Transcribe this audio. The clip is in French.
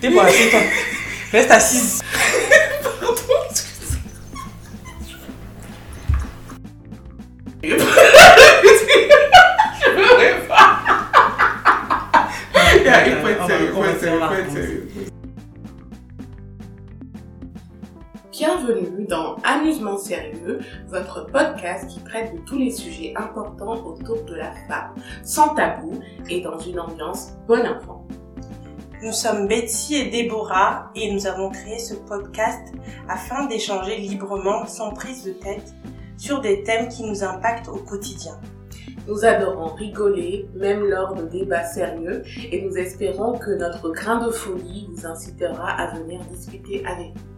Tipo mais então, así. E aí foi sério, foi sério, foi sério. Bienvenue dans Amusement Sérieux, votre podcast qui traite de tous les sujets importants autour de la femme, sans tabou et dans une ambiance bon enfant. Nous sommes Betty et Déborah et nous avons créé ce podcast afin d'échanger librement, sans prise de tête, sur des thèmes qui nous impactent au quotidien. Nous adorons rigoler, même lors de débats sérieux, et nous espérons que notre grain de folie vous incitera à venir discuter avec nous.